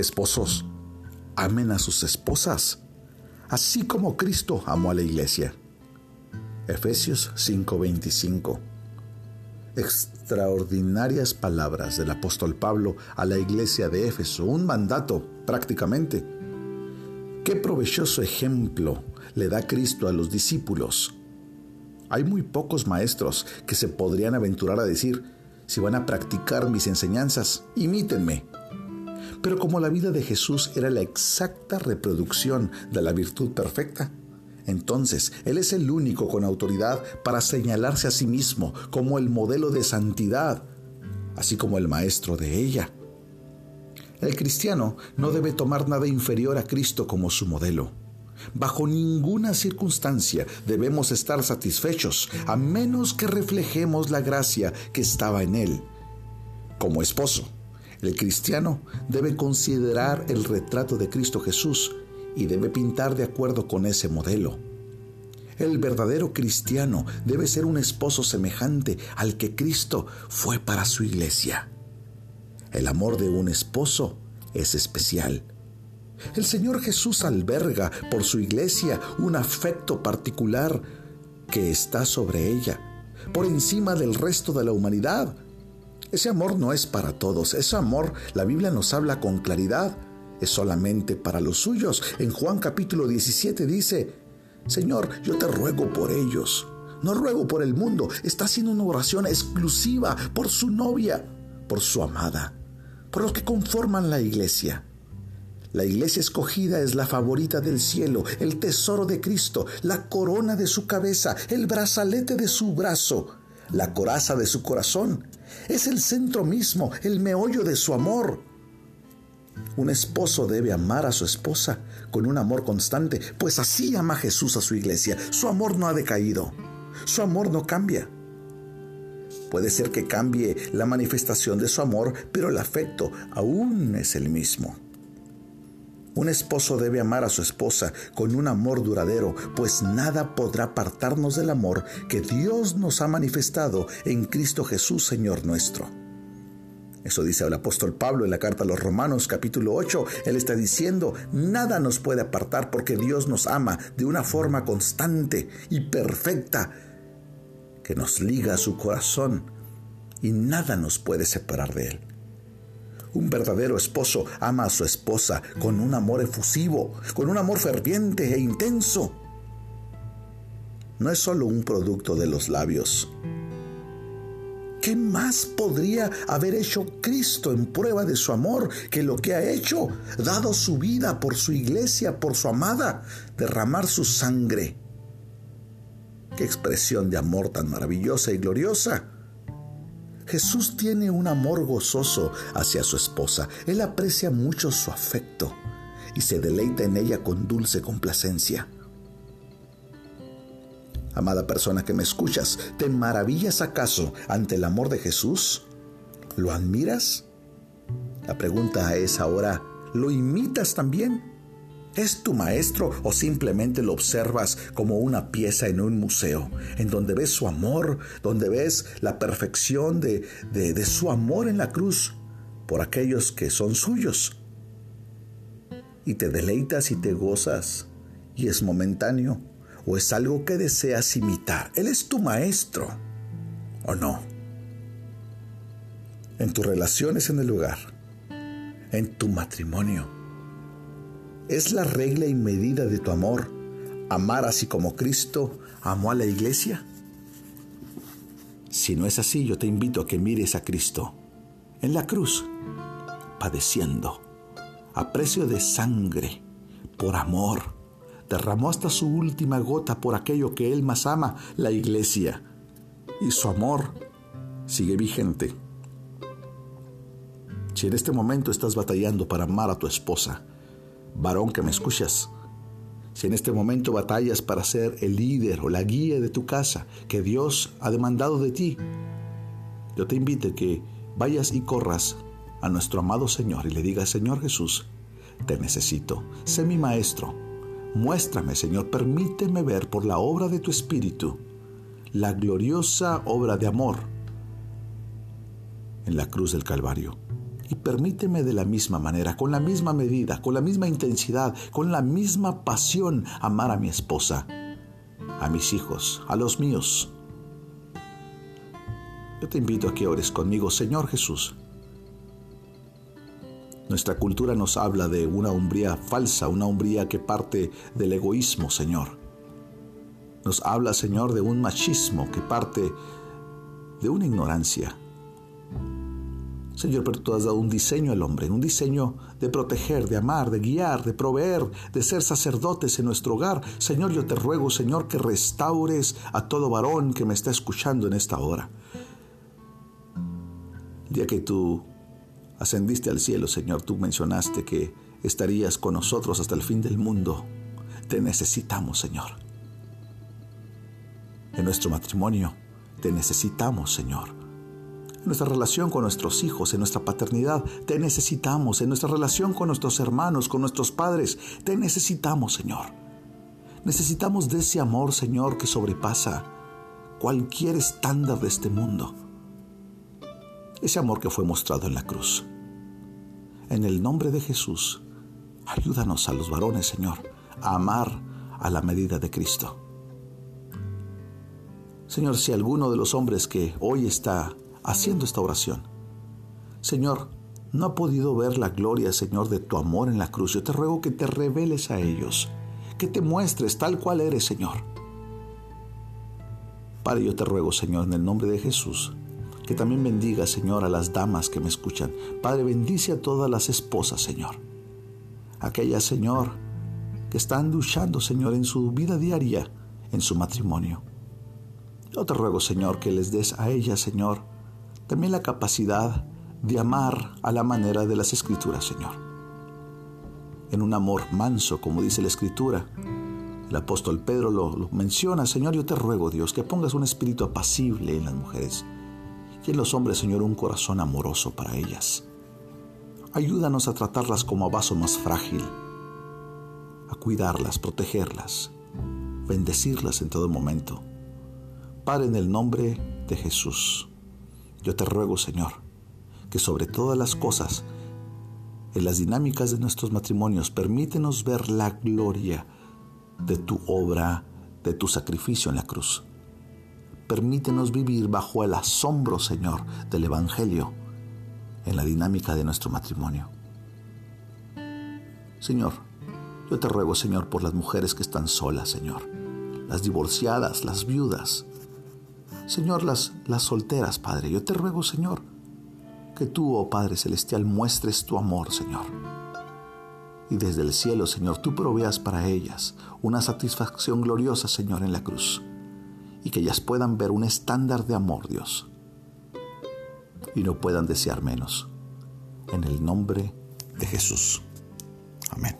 Esposos, amen a sus esposas, así como Cristo amó a la iglesia. Efesios 5:25. Extraordinarias palabras del apóstol Pablo a la iglesia de Éfeso, un mandato prácticamente. Qué provechoso ejemplo le da Cristo a los discípulos. Hay muy pocos maestros que se podrían aventurar a decir, si van a practicar mis enseñanzas, imítenme. Pero como la vida de Jesús era la exacta reproducción de la virtud perfecta, entonces Él es el único con autoridad para señalarse a sí mismo como el modelo de santidad, así como el maestro de ella. El cristiano no debe tomar nada inferior a Cristo como su modelo. Bajo ninguna circunstancia debemos estar satisfechos a menos que reflejemos la gracia que estaba en Él. Como esposo, el cristiano debe considerar el retrato de Cristo Jesús y debe pintar de acuerdo con ese modelo. El verdadero cristiano debe ser un esposo semejante al que Cristo fue para su iglesia. El amor de un esposo es especial. El Señor Jesús alberga por su iglesia un afecto particular que está sobre ella, por encima del resto de la humanidad. Ese amor no es para todos, ese amor, la Biblia nos habla con claridad, es solamente para los suyos. En Juan capítulo 17 dice, Señor, yo te ruego por ellos. No ruego por el mundo, está haciendo una oración exclusiva por su novia, por su amada, por los que conforman la iglesia. La iglesia escogida es la favorita del cielo, el tesoro de Cristo, la corona de su cabeza, el brazalete de su brazo, la coraza de su corazón. Es el centro mismo, el meollo de su amor. Un esposo debe amar a su esposa con un amor constante, pues así ama Jesús a su iglesia. Su amor no ha decaído, su amor no cambia. Puede ser que cambie la manifestación de su amor, pero el afecto aún es el mismo. Un esposo debe amar a su esposa con un amor duradero, pues nada podrá apartarnos del amor que Dios nos ha manifestado en Cristo Jesús, Señor nuestro. Eso dice el apóstol Pablo en la carta a los Romanos capítulo 8. Él está diciendo, nada nos puede apartar porque Dios nos ama de una forma constante y perfecta que nos liga a su corazón y nada nos puede separar de él. Un verdadero esposo ama a su esposa con un amor efusivo, con un amor ferviente e intenso. No es solo un producto de los labios, ¿Qué más podría haber hecho Cristo en prueba de su amor que lo que ha hecho? Dado su vida por su iglesia, por su amada, derramar su sangre. Qué expresión de amor tan maravillosa y gloriosa. Jesús tiene un amor gozoso hacia su esposa. Él aprecia mucho su afecto y se deleita en ella con dulce complacencia. Amada persona que me escuchas, ¿te maravillas acaso ante el amor de Jesús? ¿Lo admiras? La pregunta es ahora, ¿lo imitas también? ¿Es tu maestro o simplemente lo observas como una pieza en un museo, en donde ves su amor, donde ves la perfección de, de, su amor en la cruz por aquellos que son suyos? Y te deleitas y te gozas y es momentáneo o es algo que deseas imitar. Él es tu maestro, ¿o no? En tus relaciones en el lugar, en tu matrimonio. ¿Es la regla y medida de tu amor amar así como Cristo amó a la iglesia? Si no es así, yo te invito a que mires a Cristo en la cruz, padeciendo, a precio de sangre, por amor derramó hasta su última gota por aquello que Él más ama, la iglesia. Y su amor sigue vigente. Si en este momento estás batallando para amar a tu esposa, varón que me escuchas, si en este momento batallas para ser el líder o la guía de tu casa que Dios ha demandado de ti, yo te invito a que vayas y corras a nuestro amado Señor y le digas, Señor Jesús, te necesito, sé mi maestro, Muéstrame, Señor, permíteme ver por la obra de tu Espíritu la gloriosa obra de amor en la cruz del Calvario y permíteme de la misma manera, con la misma medida, con la misma intensidad, con la misma pasión amar a mi esposa, a mis hijos, a los míos. Yo te invito a que ores conmigo, Señor Jesús. Nuestra cultura nos habla de una hombría falsa, una hombría que parte del egoísmo, Señor. Nos habla, Señor, de un machismo que parte de una ignorancia. Señor, pero tú has dado un diseño al hombre, un diseño de proteger, de amar, de guiar, de proveer, de ser sacerdotes en nuestro hogar. Señor, yo te ruego, Señor, que restaures a todo varón que me está escuchando en esta hora. Ya que tú ascendiste al cielo, Señor, tú mencionaste que estarías con nosotros hasta el fin del mundo. Te necesitamos, Señor. En nuestro matrimonio, te necesitamos, Señor en nuestra relación con nuestros hijos, en nuestra paternidad. Te necesitamos, en nuestra relación con nuestros hermanos, con nuestros padres. Te necesitamos, Señor. Necesitamos de ese amor, Señor, que sobrepasa cualquier estándar de este mundo. Ese amor que fue mostrado en la cruz. En el nombre de Jesús, ayúdanos a los varones, Señor, a amar a la medida de Cristo. Señor, si alguno de los hombres que hoy está haciendo esta oración. Señor, no ha podido ver la gloria, Señor, de tu amor en la cruz. Yo te ruego que te reveles a ellos, que te muestres tal cual eres, Señor. Padre, yo te ruego, Señor, en el nombre de Jesús, que también bendiga, Señor, a las damas que me escuchan. Padre, bendice a todas las esposas, Señor. Aquellas, Señor, que están luchando, Señor, en su vida diaria, en su matrimonio. Yo te ruego, Señor, que les des a ellas, Señor, también la capacidad de amar a la manera de las escrituras, Señor. En un amor manso, como dice la escritura. El apóstol Pedro lo, menciona, Señor, yo te ruego, Dios, que pongas un espíritu apacible en las mujeres y en los hombres, Señor, un corazón amoroso para ellas. Ayúdanos a tratarlas como a vaso más frágil, a cuidarlas, protegerlas, bendecirlas en todo momento. Padre, en el nombre de Jesús. Yo te ruego, Señor, que sobre todas las cosas, en las dinámicas de nuestros matrimonios, permítenos ver la gloria de tu obra, de tu sacrificio en la cruz. Permítenos vivir bajo el asombro, Señor, del Evangelio en la dinámica de nuestro matrimonio. Señor, yo te ruego, Señor, por las mujeres que están solas, Señor, las divorciadas, las viudas, Señor, las, las solteras, Padre, yo te ruego, Señor, que tú, oh Padre Celestial, muestres tu amor, Señor. Y desde el cielo, Señor, tú proveas para ellas una satisfacción gloriosa, Señor, en la cruz. Y que ellas puedan ver un estándar de amor, Dios. Y no puedan desear menos. En el nombre de Jesús. Amén.